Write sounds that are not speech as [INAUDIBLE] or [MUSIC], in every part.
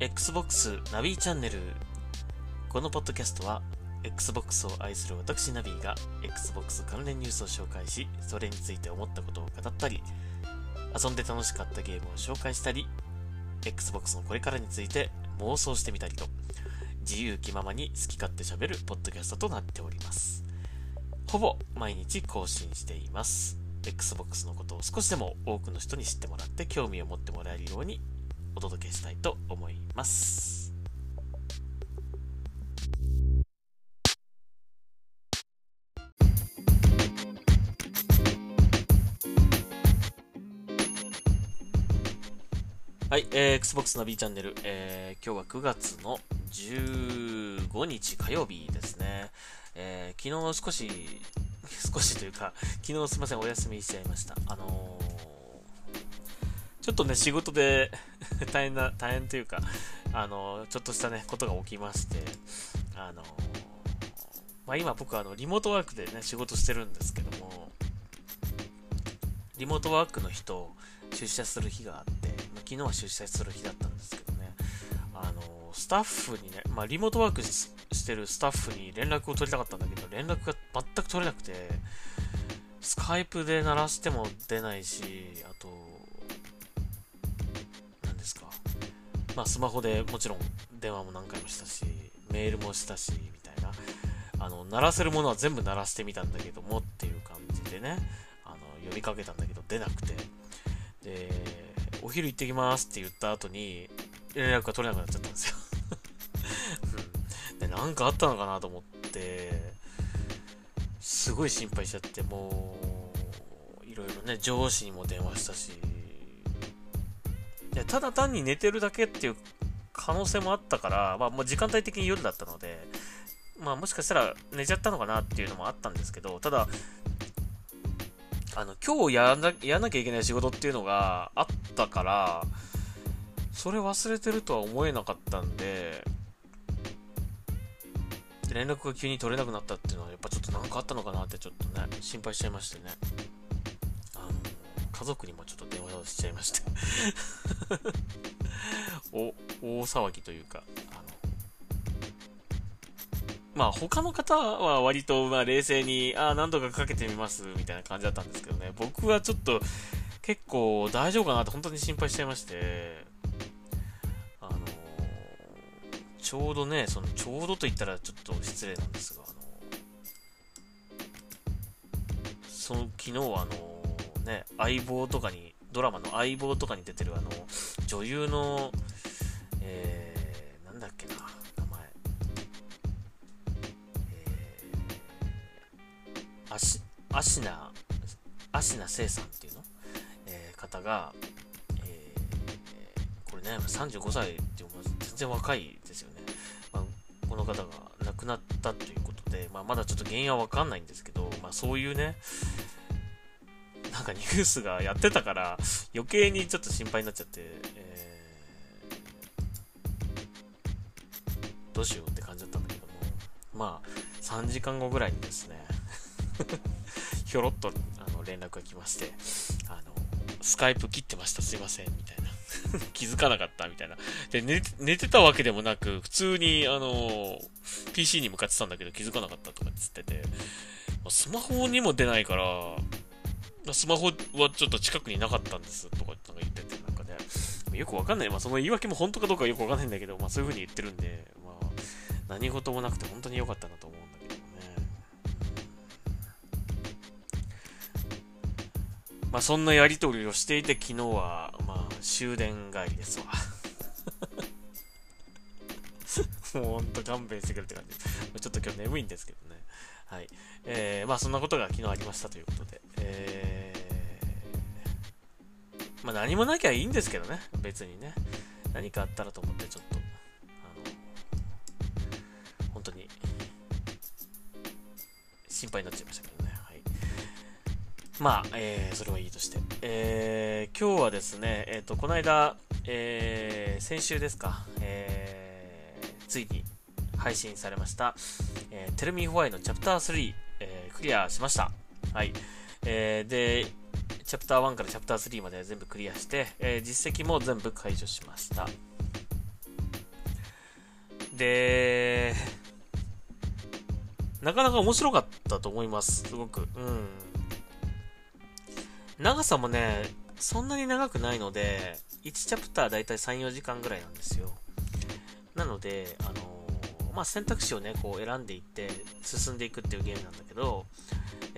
Xbox ナビチャンネル。このポッドキャストは Xbox を愛する私ナビが Xbox 関連ニュースを紹介しそれについて思ったことを語ったり遊んで楽しかったゲームを紹介したり Xbox のこれからについて妄想してみたりと自由気ままに好き勝手喋るポッドキャストとなっております。ほぼ毎日更新しています。Xbox のことを少しでも多くの人に知ってもらって興味を持ってもらえるようにお届けしたいと思います。はい、えー、Xbox の B チャンネル、えー、今日は9月の15日火曜日ですね。えー、昨日少し、少しというか、昨日すいません、お休みしちゃいました。あのーちょっとね、仕事で [LAUGHS] 大変な、大変というか、あの、ちょっとしたね、ことが起きまして、あの、まあ、今僕あの、リモートワークでね、仕事してるんですけども、リモートワークの人、出社する日があって、まあ、昨日は出社する日だったんですけどね、あの、スタッフにね、まあ、リモートワークししてるスタッフに連絡を取りたかったんだけど、連絡が全く取れなくて、スカイプで鳴らしても出ないし、あと、まあ、スマホでもちろん電話も何回もしたし、メールもしたし、みたいな。あの、鳴らせるものは全部鳴らしてみたんだけどもっていう感じでね、あの、呼びかけたんだけど出なくて。で、お昼行ってきますって言った後に、連絡が取れなくなっちゃったんですよ。で、なんかあったのかなと思って、すごい心配しちゃって、もう、いろいろね、上司にも電話したし、でただ単に寝てるだけっていう可能性もあったから、まあ、もう時間帯的に夜だったので、まあ、もしかしたら寝ちゃったのかなっていうのもあったんですけど、ただ、あの、今日やらなやなきゃいけない仕事っていうのがあったから、それ忘れてるとは思えなかったんで、連絡が急に取れなくなったっていうのは、やっぱちょっとなんかあったのかなってちょっとね、心配しちゃいましてね。家族にもちょっと電話をしちゃいまして。[LAUGHS] お、大騒ぎというか、あの、まあ他の方は割とまあ冷静に、ああ、何度かかけてみますみたいな感じだったんですけどね、僕はちょっと結構大丈夫かなと本当に心配しちゃいまして、あの、ちょうどね、その、ちょうどと言ったらちょっと失礼なんですが、あの、その、昨日はあの、ね、相棒とかに、ドラマの相棒とかに出てるあの、女優の、えー、なんだっけな、名前。えー、アシ、アシナ、アシナセイさんっていうの、えー、方が、えー、これね、35歳っていう全然若いですよね。まあ、この方が亡くなったということで、まあ、まだちょっと原因はわかんないんですけど、まあ、そういうね、か [LAUGHS] ニュースがやってたから、余計にちょっと心配になっちゃって、えー、どうしようって感じだったんだけども、まあ、3時間後ぐらいにですね、[LAUGHS] ひょろっとあの連絡が来まして、あの、スカイプ切ってました、すいません、みたいな。[LAUGHS] 気づかなかった、みたいな。で寝、寝てたわけでもなく、普通に、あの、PC に向かってたんだけど気づかなかったとかっつってて、スマホにも出ないから、スマホはちょっと近くになかったんですとか言ってて、なんかね、よくわかんない。まあ、その言い訳も本当かどうかよくわかんないんだけど、まあ、そういう風に言ってるんで、まあ、何事もなくて本当に良かったなと思うんだけどね。まあ、そんなやりとりをしていて、昨日は、まあ、終電帰りですわ。[LAUGHS] もうほんと勘弁してくれって感じ。ちょっと今日眠いんですけどね。はい。えー、まあそんなことが昨日ありましたということで。ー、まあ何もなきゃいいんですけどね。別にね。何かあったらと思ってちょっと、あの、本当に、心配になっちゃいましたけどね。はい。まあ、えー、それはいいとして。えー、今日はですね、えっ、ー、と、この間、えー、先週ですか、えー、ついに配信されました、えー、Tell Me Why のチャプター3、えー、クリアしました。はい。えー、で、チャプター1からチャプター3まで全部クリアして、えー、実績も全部解除しました。で、なかなか面白かったと思います。すごく。うん。長さもね、そんなに長くないので、1チャプターだいたい3、4時間ぐらいなんですよ。なので、あのー、まあ、選択肢をね、こう選んでいって進んでいくっていうゲームなんだけど、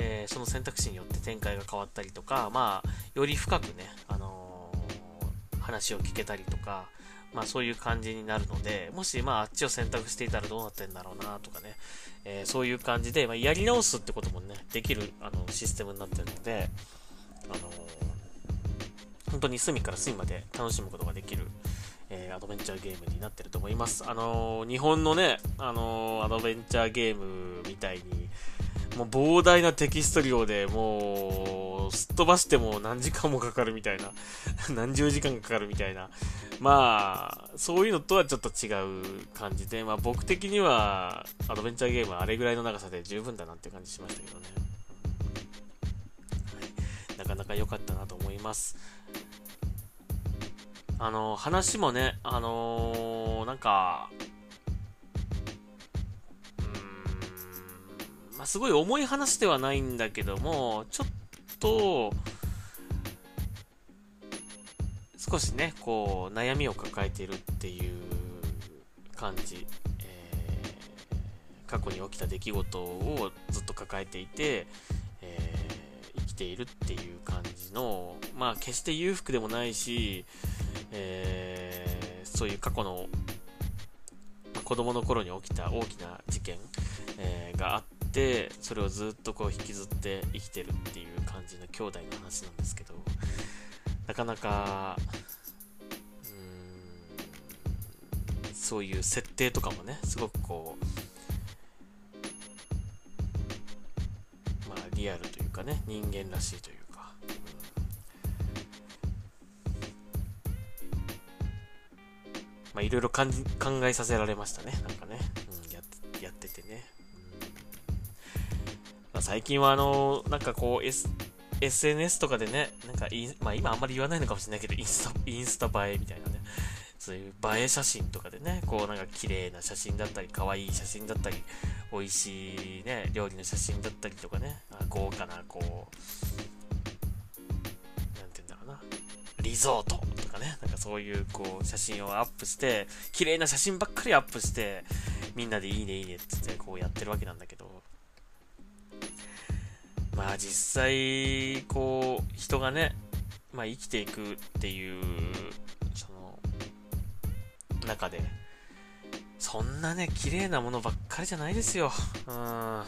えー、その選択肢によって展開が変わったりとか、まあ、より深くね、あのー、話を聞けたりとか、まあそういう感じになるので、もしまああっちを選択していたらどうなってんだろうなとかね、えー、そういう感じで、まあ、やり直すってこともね、できるあのシステムになってるので、あのー、本当に隅から隅まで楽しむことができる、えー、アドベンチャーゲームになってると思います。あの日本のね、あのアドベンチャーゲームみたいに、もう膨大なテキスト量でもう、すっ飛ばしても何時間もかかるみたいな、[LAUGHS] 何十時間かかるみたいな、まあ、そういうのとはちょっと違う感じで、まあ僕的には、アドベンチャーゲームはあれぐらいの長さで十分だなって感じしましたけどね。はい、なかなか良かったなと思います。あの、話もね、あのー、なんか、まあ、すごい重い話ではないんだけども、ちょっと、少しね、こう、悩みを抱えているっていう感じ。えー、過去に起きた出来事をずっと抱えていて、えー、生きているっていう感じの、まあ、決して裕福でもないし、えー、そういう過去の、子供の頃に起きた大きな事件、えー、があって、てそれをずっとこう引きずって生きてるっていう感じの兄弟の話なんですけどなかなかうんそういう設定とかもねすごくこうまあリアルというかね人間らしいというか、まあいろいろ考えさせられましたねなんかね、最近はあの、なんかこう、S、SNS とかでね、なんかい、まあ今あんまり言わないのかもしれないけど、インスタ、インスタ映えみたいなね、そういう映え写真とかでね、こうなんか綺麗な写真だったり、可愛い写真だったり、美味しいね、料理の写真だったりとかね、豪華な、こう、なんて言うんだろうな、リゾートとかね、なんかそういうこう写真をアップして、綺麗な写真ばっかりアップして、みんなでいいねいいねって言ってこうやってるわけなんだけど、まあ実際、こう、人がね、まあ生きていくっていう、その、中で、そんなね、綺麗なものばっかりじゃないですよ。うん。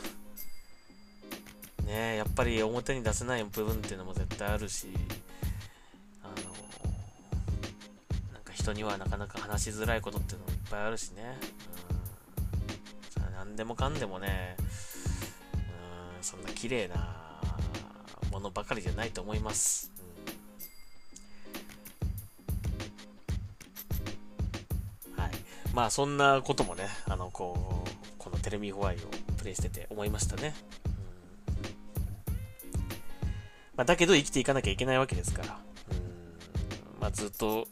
ねやっぱり表に出せない部分っていうのも絶対あるし、あの、なんか人にはなかなか話しづらいことっていうのもいっぱいあるしね。うん。何でもかんでもね、うん、そんな綺麗なのばかりじゃないと思います。はい。まあそんなこともね、あの、こう、このテレビホワイをプレイしてて思いましたね。うんまあ、だけど生きていかなきゃいけないわけですから。うんまあ、ずっと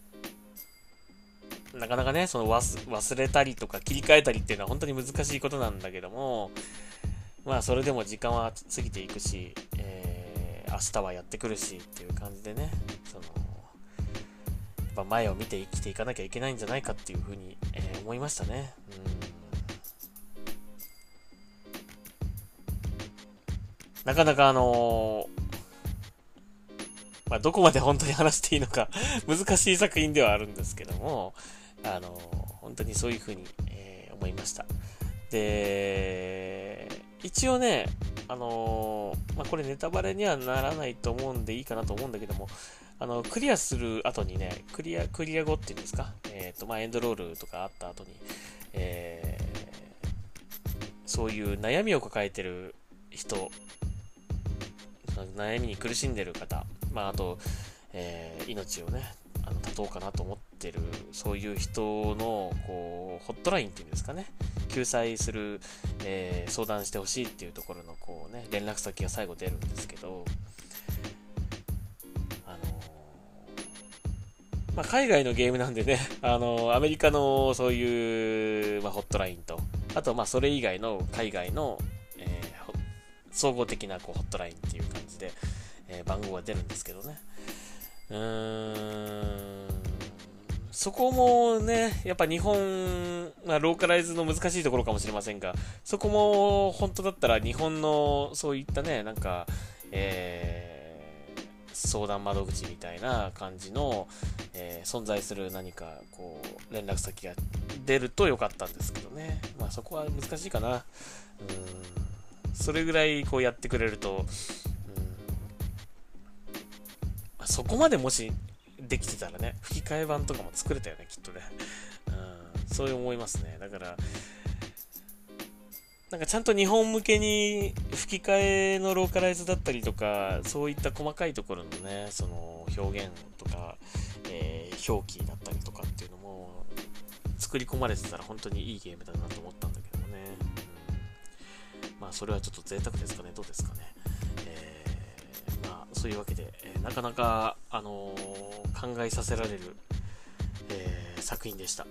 なかなかね、その忘れたりとか切り替えたりっていうのは本当に難しいことなんだけども、まあそれでも時間は過ぎていくし、明日はやってくるしっていう感じでね、その、やっぱ前を見て生きていかなきゃいけないんじゃないかっていうふうに、えー、思いましたね。うん。なかなかあのー、まあ、どこまで本当に話していいのか [LAUGHS] 難しい作品ではあるんですけども、あのー、本当にそういうふうに、えー、思いました。で、一応ね、あのー、まあ、これネタバレにはならないと思うんでいいかなと思うんだけども、あの、クリアする後にね、クリア、クリア後っていうんですか、えっ、ー、と、まあ、エンドロールとかあった後に、えー、そういう悩みを抱えてる人、悩みに苦しんでる方、まあ、あと、えー、命をね、あの立とうかなと思ってる、そういう人の、こう、ホットラインっていうんですかね、救済する、えー、相談してほしいっていうところのこうね、連絡先が最後出るんですけど、あのー、まあ、海外のゲームなんでね、[LAUGHS] あの、アメリカのそういう、まあ、ホットラインと、あと、まあ、それ以外の海外の、えー、総合的なこうホットラインっていう感じで、えー、番号が出るんですけどね。うーん、そこもね、やっぱ日本、まあ、ローカライズの難しいところかもしれませんが、そこも本当だったら日本のそういったね、なんか、えー相談窓口みたいな感じの、えー、存在する何かこう連絡先が出ると良かったんですけどね。まあそこは難しいかな。うん。それぐらいこうやってくれると、そこまでもしできてたらね、吹き替え版とかも作れたよね、きっとね。うん。そう思いますね。だから、なんかちゃんと日本向けに吹き替えのローカライズだったりとか、そういった細かいところのね、その表現とか、えー、表記だったりとかっていうのも作り込まれてたら本当にいいゲームだなと思ったんだけどね。うん、まあそれはちょっと贅沢ですかね、どうですかね。そういうわけで、えー、なかなか、あの考えさせられる、え作品でした。うん、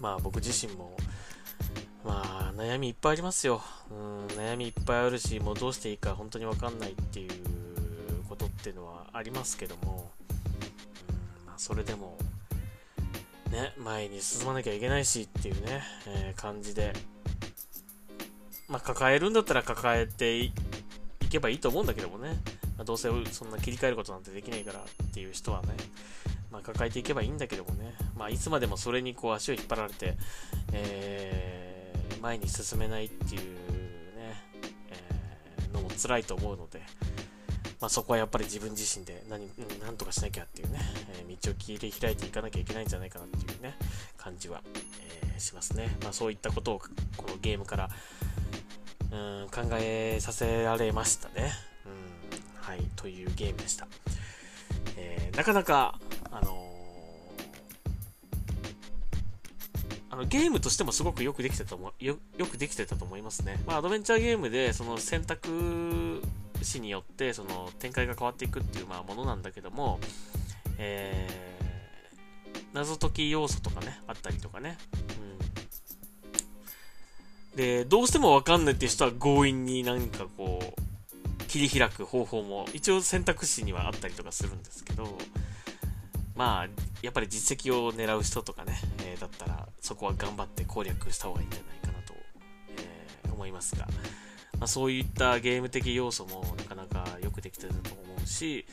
まあ僕自身も、まあ、悩みいっぱいありますよ。うん、悩みいっぱいあるし、もうどうしていいか本当にわかんないっていうことっていうのはありますけども、うん、まあ、それでも、ね、前に進まなきゃいけないしっていうね、えー、感じで、まあ、抱えるんだったら抱えていけばいいと思うんだけどもね、まあ、どうせそんな切り替えることなんてできないからっていう人はね、まあ、抱えていけばいいんだけどもね、まあ、いつまでもそれにこう足を引っ張られて、えー前に進めないっていうね、えー、のも辛いと思うので、まあ、そこはやっぱり自分自身で何、何とかしなきゃっていうね、えー、道を切り開いていかなきゃいけないんじゃないかなっていうね、感じは、えー、しますね。まあ、そういったことをこのゲームから、うん、考えさせられましたね。うん、はい、というゲームでした。えー、なかなか、あのあのゲームとしてもすごくよくできてたと思よよくできてたと思いますね。まあ、アドベンチャーゲームでその選択肢によってその展開が変わっていくっていうまあものなんだけども、えー、謎解き要素とかね、あったりとかね。で、どうしてもわかんないっていう人は強引になんかこう、切り開く方法も一応選択肢にはあったりとかするんですけど、まあ、やっぱり実績を狙う人とかね、えー、だったら、そこは頑張って攻略した方がいいんじゃないかなと、えー、思いますが、まあ、そういったゲーム的要素もなかなかよくできてると思うし、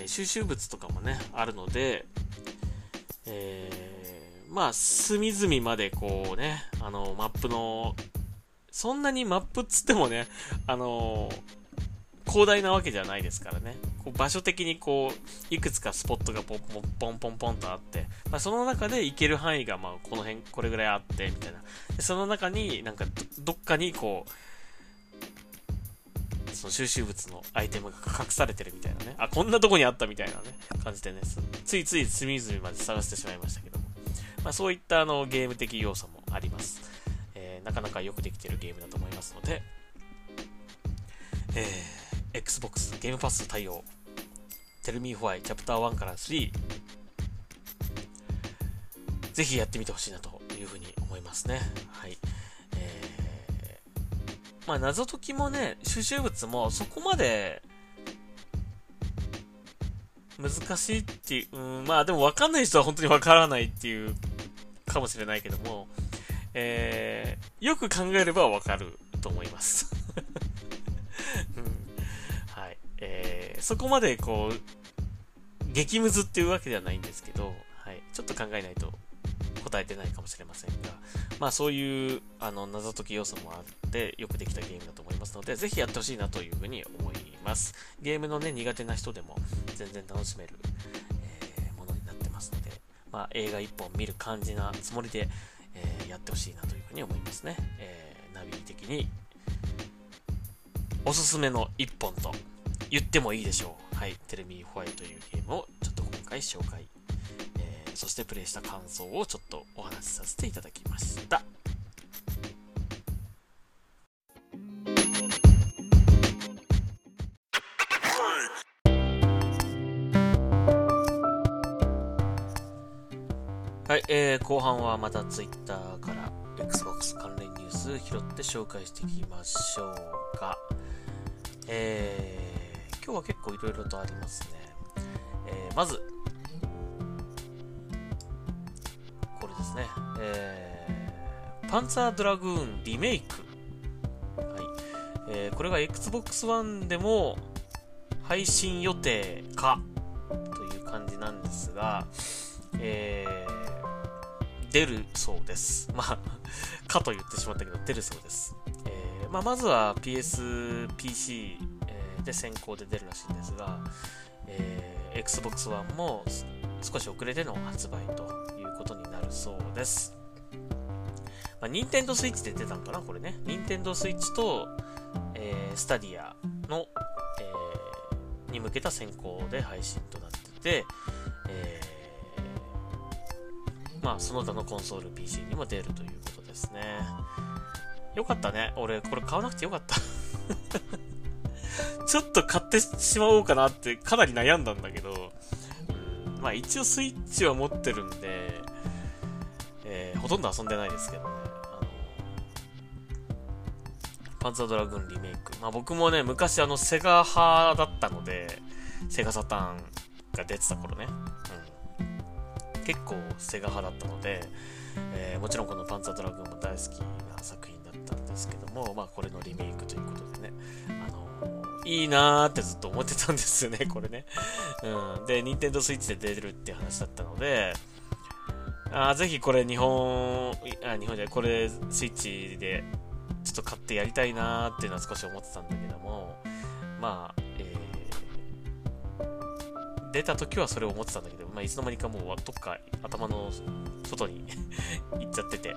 えー、収集物とかもね、あるので、え、まあ、隅々までこうね、あの、マップの、そんなにマップっつってもね、あの広大なわけじゃないですからね。こう場所的にこう、いくつかスポットがポンポンポンポンポンとあって、まあ、その中で行ける範囲が、まあ、この辺、これぐらいあって、みたいな。その中になんかど、どっかにこう、その収集物のアイテムが隠されてるみたいなね。あ、こんなとこにあったみたいなね、感じでね、ついつい隅々まで探してしまいましたけども。まあ、そういったあのゲーム的要素もあります。なかなかよくできてるゲームだと思いますので、えー Xbox ゲームパス対応 Tell Me Why チャプター1から3ぜひやってみてほしいなというふうに思いますね。はい。えー、まあ謎解きもね、収集物もそこまで難しいっていう、うん、まあでも分かんない人は本当に分からないっていうかもしれないけども、えー、よく考えれば分かると思います。[LAUGHS] はい。えー、そこまでこう、激ムズっていうわけではないんですけど、はい、ちょっと考えないと答えてないかもしれませんが、まあそういうあの謎解き要素もあってよくできたゲームだと思いますので、ぜひやってほしいなというふうに思います。ゲームのね、苦手な人でも全然楽しめる、えー、ものになってますので、まあ映画一本見る感じなつもりで、やってほしいなというふうに思いますね。えー、ナビ的におすすめの1本と言ってもいいでしょう。はい。テレミーホワイトというゲームをちょっと今回紹介、えー、そしてプレイした感想をちょっとお話しさせていただきました。はい、えー、後半はまた Twitter から Xbox 関連ニュース拾って紹介していきましょうか。えー、今日は結構いろいろとありますね。えー、まず、これですね。えー、パンツァードラグーンリメイク。はい。えー、これが Xbox One でも配信予定かという感じなんですが、えー、出るそうです。まあ、かと言ってしまったけど、出るそうです。えー、まあ、まずは PS、PC、えー、で先行で出るらしいんですが、えー、Xbox One も少し遅れての発売ということになるそうです。まあ、ニンテンドースイッチで出たのかなこれね。ニンテンドースイッチと、えー、スタディアの、えー、に向けた先行で配信となってて、まあ、その他のコンソール PC にも出るということですね。よかったね。俺、これ買わなくてよかった [LAUGHS] ちょっと買ってしまおうかなってかなり悩んだんだけど、まあ一応スイッチは持ってるんで、えー、ほとんど遊んでないですけどね。あの、パンツァードラグーンリメイク。まあ僕もね、昔あのセガ派だったので、セガサターンが出てた頃ね。うん。結構セガ派だったので、えー、もちろんこのパンツァドラグーンも大好きな作品だったんですけども、まあこれのリメイクということでね、あのー、いいなーってずっと思ってたんですよね、[LAUGHS] これね。うん。で、ニンテンドースイッチで出るって話だったので、あぜひこれ日本、あ、日本じゃない、これスイッチでちょっと買ってやりたいなーっていうのは少し思ってたんだけども、まあ、出た時はそれを思ってたんだけど、まあ、いつの間にかもうどっか頭の外に [LAUGHS] 行っちゃってて、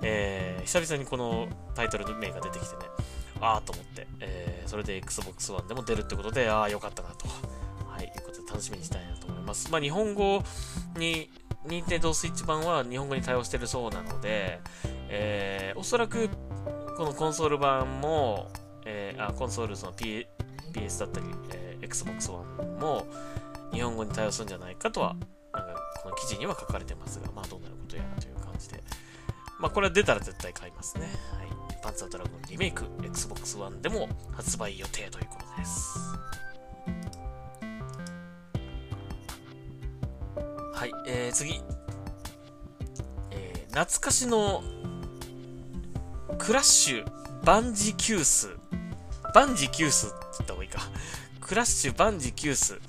えー、久々にこのタイトルの名が出てきてね、ああと思って、えー、それで Xbox One でも出るってことで、ああ、よかったなと、はい、いうことで楽しみにしたいなと思います。まあ、日本語に、任天堂 switch 版は日本語に対応してるそうなので、えー、おそらく、このコンソール版も、えー、あ、コンソールその P、PS だったり、えー、Xbox One も日本語に対応するんじゃないかとは、なんかこの記事には書かれてますが、まあどうなることやらという感じで。まあこれは出たら絶対買いますね。はい。パンツァードラゴンリメイク、Xbox One でも発売予定ということです。はい、えー、次。えー、懐かしのクラッシュバンジキュース。バンジキュースって言った方がいいか。クラッシュバンジキュース。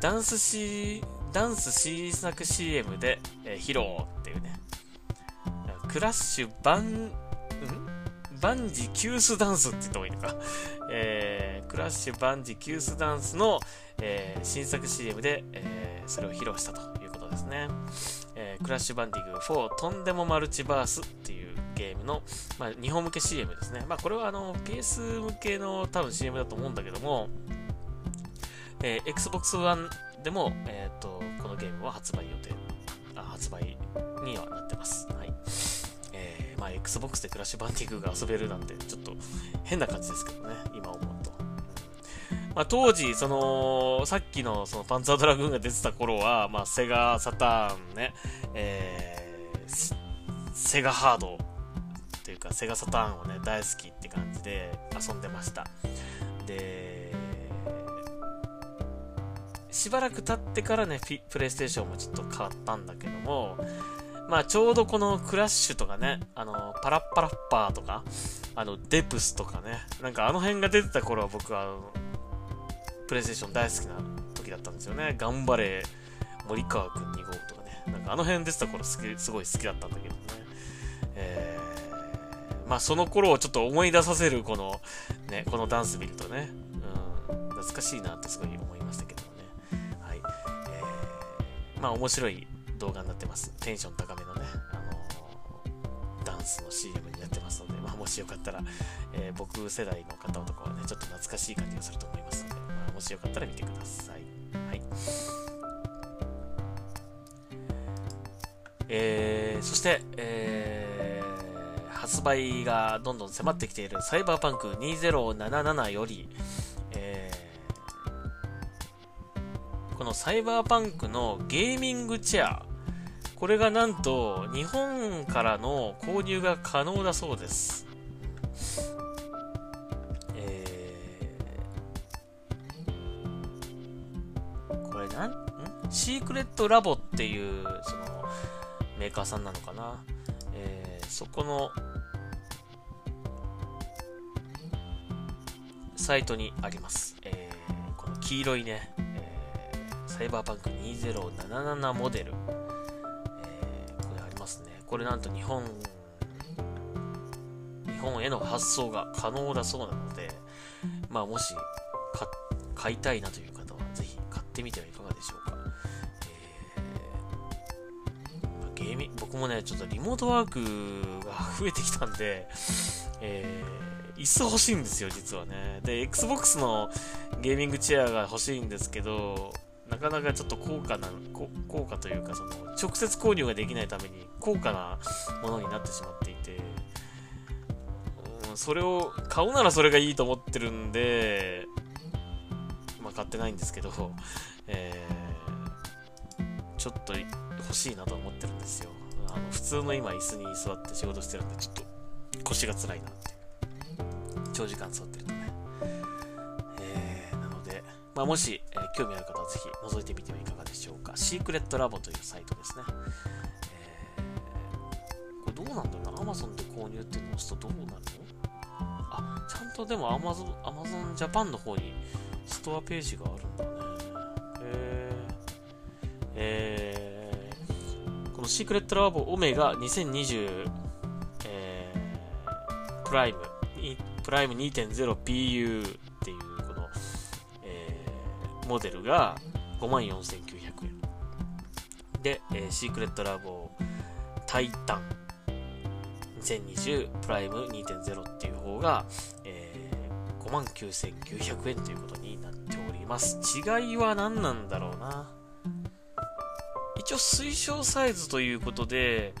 ダンスシダンス新作 CM で、えー、披露っていうね。クラッシュバン、ん？バンジキュースダンスって言った方がいいのか。えー、クラッシュバンジキュースダンスの、えー、新作 CM で、えー、それを披露したということですね。えー、クラッシュバンディング4とんでもマルチバースっていうゲームの、まあ、日本向け CM ですね。まあ、これはあの PS 向けの多分 CM だと思うんだけども、えー、Xbox One でも、えっ、ー、と、このゲームは発売予定、あ発売にはなってます。はい。えー、まあ、Xbox でクラッシュバンディングが遊べるなんて、ちょっと変な感じですけどね、今思うと。まあ、当時、その、さっきのそのパンツァードラグーンが出てた頃は、まあ、セガサターンね、えー、セガハードというか、セガサターンをね、大好きって感じで遊んでました。で、しばらく経ってからね、プレイステーションもちょっと変わったんだけども、まあちょうどこのクラッシュとかね、あの、パラッパラッパーとか、あの、デプスとかね、なんかあの辺が出てた頃は僕は、プレイステーション大好きな時だったんですよね。頑張れ、森川くん2号とかね、なんかあの辺出てた頃好き、すごい好きだったんだけどね。えー、まあその頃をちょっと思い出させるこの、ね、このダンス見るとね、うん、懐かしいなってすごい思いましたけど。まあ面白い動画になってます。テンション高めのね、あのー、ダンスの CM になってますので、まあもしよかったら、えー、僕世代の方とかはね、ちょっと懐かしい感じがすると思いますので、まあもしよかったら見てください。はい。えー、そして、えー、発売がどんどん迫ってきているサイバーパンク2077より、このサイバーパンクのゲーミングチェア、これがなんと日本からの購入が可能だそうです。えー、これなん、ん？シークレットラボっていう、その、メーカーさんなのかな？えー、そこの、サイトにあります。えー、この黄色いね、サイバーパンク2077モデル。えー、これありますね。これなんと日本、日本への発送が可能だそうなので、まあもし買いたいなという方はぜひ買ってみてはいかがでしょうか。えー、ゲーミ僕もね、ちょっとリモートワークが増えてきたんで、えー、椅子欲しいんですよ、実はね。で、Xbox のゲーミングチェアが欲しいんですけど、なかなかちょっと高価な、高価というか、その、直接購入ができないために高価なものになってしまっていて、うん、それを、買うならそれがいいと思ってるんで、まあ買ってないんですけど、えー、ちょっと欲しいなと思ってるんですよ。あの、普通の今椅子に座って仕事してるんで、ちょっと腰が辛いなって。長時間座ってる。まあ、もし、えー、興味ある方はぜひ覗いてみてはいかがでしょうか。シークレットラボというサイトですね。えー、これどうなんだろうな。Amazon で購入っていうのを押すとどうなるの？あ、ちゃんとでも Amazon, Amazon Japan の方にストアページがあるんだね。えー、えー、このシークレットラボオメガ2020、えー、プライム、プライム 2.0PU モデルが54,900円。で、えー、シークレットラボタイタン2020プライム2.0っていう方が、えー、59,900円ということになっております。違いは何なんだろうな。一応推奨サイズということで、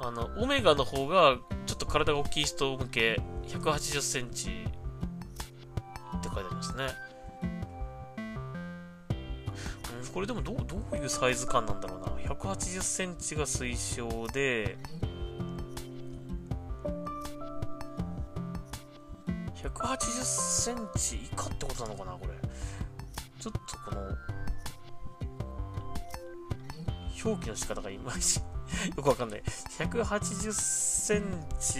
あの、オメガの方がちょっと体が大きい人向け180センチこれでもどどういうサイズ感なんだろうな。180センチが推奨で、180センチ以下ってことなのかな、これ。ちょっとこの、表記の仕方がいまいち [LAUGHS] よくわかんない。180センチ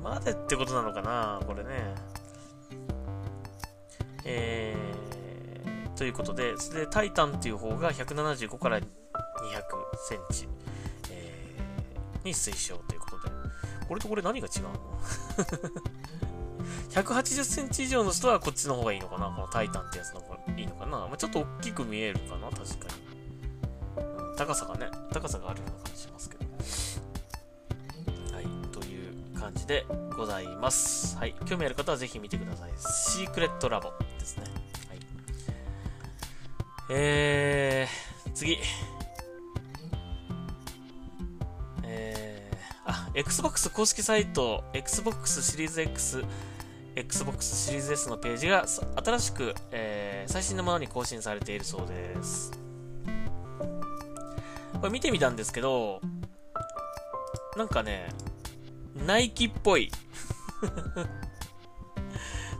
までってことなのかな、これね。えーということで、でタイタンっていう方が175から200センチ、えー、に推奨ということで、これとこれ何が違うの [LAUGHS] ?180 センチ以上の人はこっちの方がいいのかな？このタイタンってやつの方がいいのかな、まあ、ちょっと大きく見えるかな？確かに、うん。高さがね、高さがあるような感じしますけど。はい、という感じでございます。はい、興味ある方はぜひ見てください。シークレットラボですね。えー、次。えー、あ、Xbox 公式サイト、Xbox シリーズ X、Xbox シリーズ S のページが新しく、えー、最新のものに更新されているそうです。これ見てみたんですけど、なんかね、ナイキっぽい。[LAUGHS]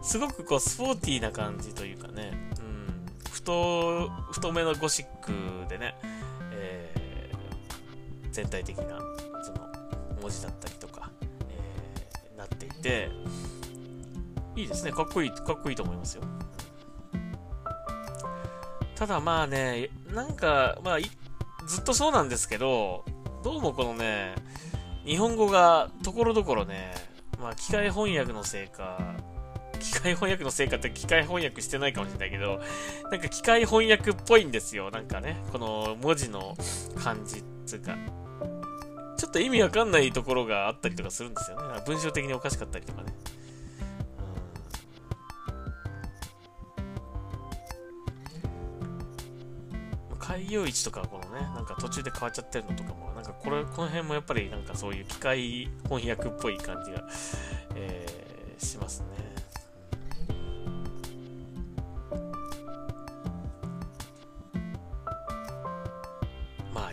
すごくこう、スポーティーな感じというかね、太、太めのゴシックでね、えー、全体的な、その、文字だったりとか、えー、なっていて、いいですね。かっこいい、かっこいいと思いますよ。ただまあね、なんか、まあ、ずっとそうなんですけど、どうもこのね、日本語がところどころね、まあ、機械翻訳のせいか、械翻訳のせいかって機械翻訳してないかもしれないけど、なんか機械翻訳っぽいんですよ。なんかね、この文字の感じっていうか、ちょっと意味わかんないところがあったりとかするんですよね。文章的におかしかったりとかね。開業位置とかこのね、なんか途中で変わっちゃってるのとかも、なんかこれ、この辺もやっぱりなんかそういう機械翻訳っぽい感じが、えー、しますね。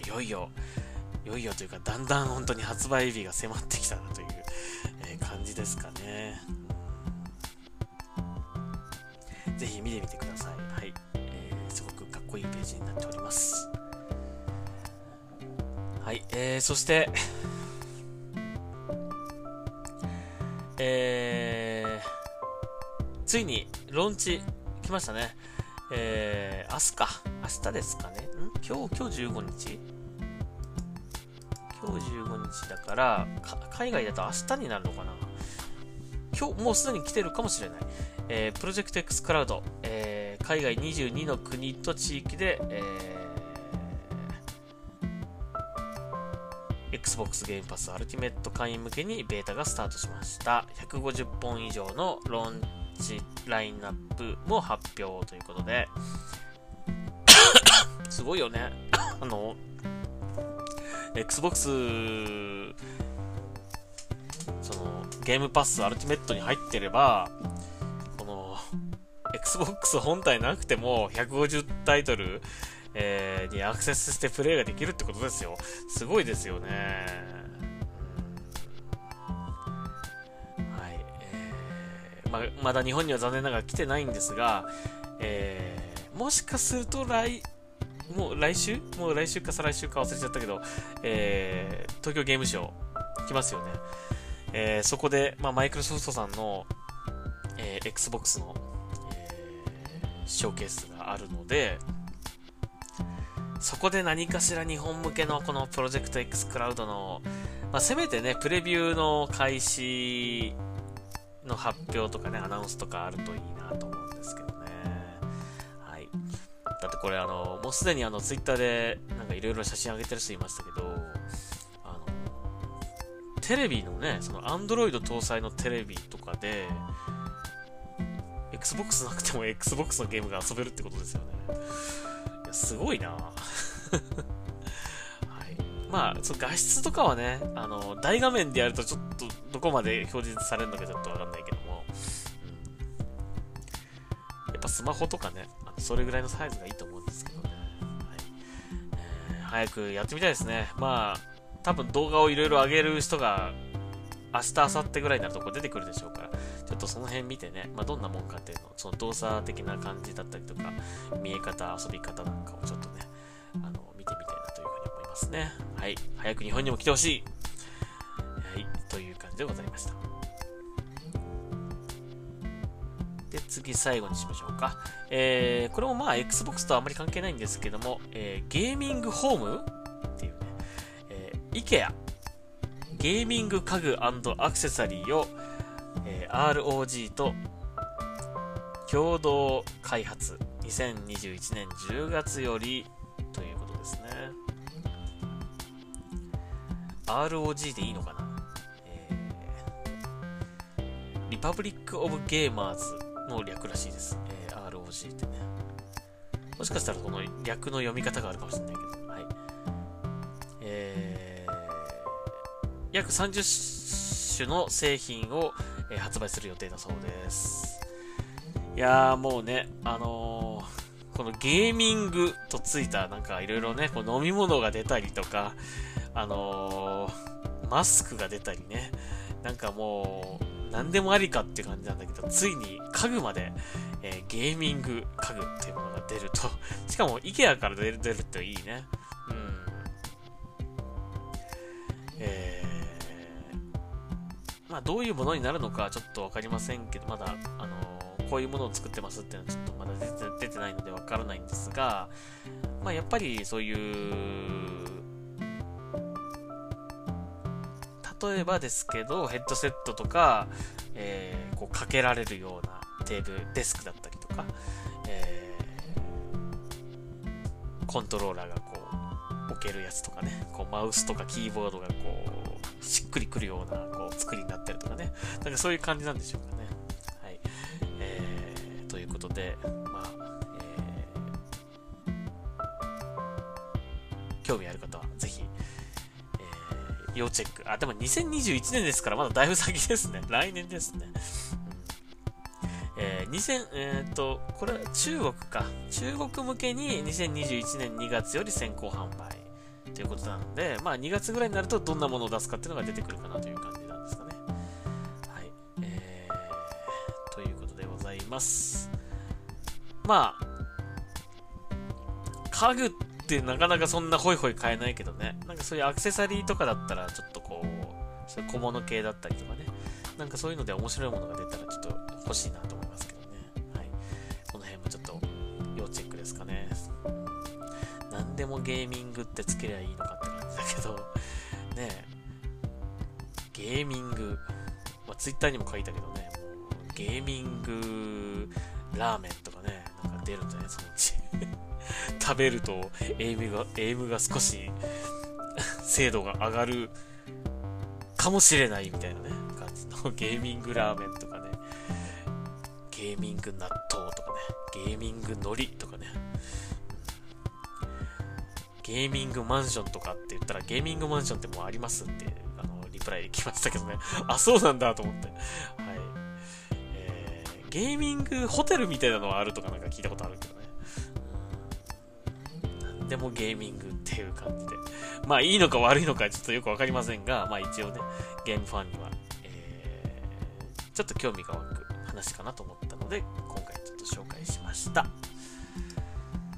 いよいよ、いよいよというか、だんだん本当に発売日が迫ってきたなという、えー、感じですかね。ぜひ見てみてください。はい、えー、すごくかっこいいページになっております。はい、えー、そして、えー、ついに、ローンチ来ましたね。えー、明日か。明日ですかね。ん？今日、今日15日？日だから海外だと明日になるのかな今日、もうすでに来てるかもしれない。えー、プロジェクト X クラウド、えー、海外22の国と地域で、えー、Xbox ゲームパスアルティメット会員向けにベータがスタートしました。150本以上のローンチラインナップも発表ということで、[COUGHS] すごいよね。あの、Xbox、その、ゲームパスアルティメットに入ってれば、この、Xbox 本体なくても150タイトル、えー、にアクセスしてプレイができるってことですよ。すごいですよね。ままだ日本には残念ながら来てないんですが、えー、もしかすると来、もう来週？もう来週か再来週か忘れちゃったけど、えー、東京ゲームショウ来ますよね。えー、そこで、まあ、マイクロソフトさんの、えー、Xbox の、えー、ショーケースがあるので、そこで何かしら日本向けのこのプロジェクト X クラウドの、まあ、せめてね、プレビューの開始の発表とかね、アナウンスとかあるといいなと思うんですけど。だってこれあの、もうすでにあの、ツイッターでなんかいろいろ写真上げてる人いましたけど、あの、テレビのね、その Android 搭載のテレビとかで、Xbox なくても Xbox のゲームが遊べるってことですよね。いや、すごいな [LAUGHS] はい。まあ、その画質とかはね、あの、大画面でやるとちょっとどこまで表示されるのかちょっとわかんないけども、うん、やっぱスマホとかね、それぐらいのサイズがいいと思うんですけどね。はいえー、早くやってみたいですね。まあ、多分動画をいろいろ上げる人が、明日、明後日ぐらいになるとこ出てくるでしょうから、ちょっとその辺見てね、まあ、どんなもんかっていうの、その動作的な感じだったりとか、見え方、遊び方なんかをちょっとね、あの、見てみたいなというふうに思いますね。はい。早く日本にも来てほしい。はい。という感じでございました。次最後にしましょうか。えー、これもまあ Xbox とあまり関係ないんですけども、えー、ゲーミングホーム？っていうね、えー、IKEA、ゲーミング家具アクセサリーを、えー、ROG と共同開発。2021年10月よりということですね。ROG でいいのかな？リパブリック・オブ・ゲーマーズの略らしいです。えー、ROG ってね。もしかしたらこの略の読み方があるかもしれないけど。はい。えー、約30種の製品を、えー、発売する予定だそうです。いやーもうね、あのー、このゲーミングとついたなんかいろいろね、こう飲み物が出たりとか、あのー、マスクが出たりね、なんかもう、何でもありかって感じなんだけど、ついに家具まで、えー、ゲーミング家具っていうものが出ると、[LAUGHS] しかも IKEA から出る出るっていいね。うん。えー、まあどういうものになるのかちょっとわかりませんけど、まだ、あのー、こういうものを作ってますっていうのはちょっとまだ出て出てないのでわからないんですが、まあやっぱりそういう例えばですけど、ヘッドセットとか、えー、こうかけられるようなテーブル、デスクだったりとか、えー、コントローラーがこう、置けるやつとかね、こうマウスとかキーボードがこう、しっくりくるようなこう作りになってるとかね、なんかそういう感じなんでしょうかね。はい。えー、ということで、まあ、えー、興味ある方は要チェック。あ、でも2021年ですから、まだだいぶ先ですね。[LAUGHS] 来年ですね。えー、2000、えっ、ー、と、これは中国か。中国向けに2021年2月より先行販売ということなので、まあ2月ぐらいになるとどんなものを出すかっていうのが出てくるかなという感じなんですかね。はい。えー、ということでございます。まあ、家具ってなかなかそんなホイホイ買えないけどね。なんかそういうアクセサリーとかだったらちょっとこう、そういう小物系だったりとかね。なんかそういうので面白いものが出たらちょっと欲しいなと思いますけどね。はい。この辺もちょっと要チェックですかね。何でもゲーミングってつけりゃいいのかって感じだけど、ねえゲーミング、まあ、ツイッターにも書いたけどね、ゲーミングラーメンとかね、なんか出るんじゃない？そのうち。食べるとエイムが、エイムが少し精度が上がるかもしれないみたいなね、感じのゲーミングラーメンとかね、ゲーミング納豆とかね、ゲーミング海苔とかね、ゲーミングマンションとかって言ったら、ゲーミングマンションってもうありますって、あの、リプライ来ましたけどね。あ、そうなんだと思って。はい。えー、ゲーミングホテルみたいなのはあるとかなんか聞いたことあるけど。でもゲーミングっていう感じで。まあいいのか悪いのかちょっとよくわかりませんが、まあ一応ね、ゲームファンには、えー、ちょっと興味が湧く話かなと思ったので、今回ちょっと紹介しました。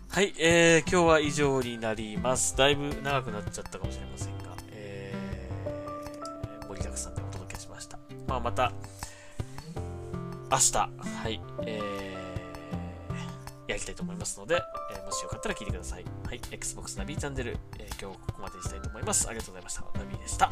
はい、えー、今日は以上になります。だいぶ長くなっちゃったかもしれませんが、えー、盛りだくさんでお届けしました。まあ、また、明日、はい、えー、やりたいと思いますので、しよかったら聞いてください。はい、Xbox ナビチャンネル、えー、今日はここまでにしたいと思います。ありがとうございました。ナビでした。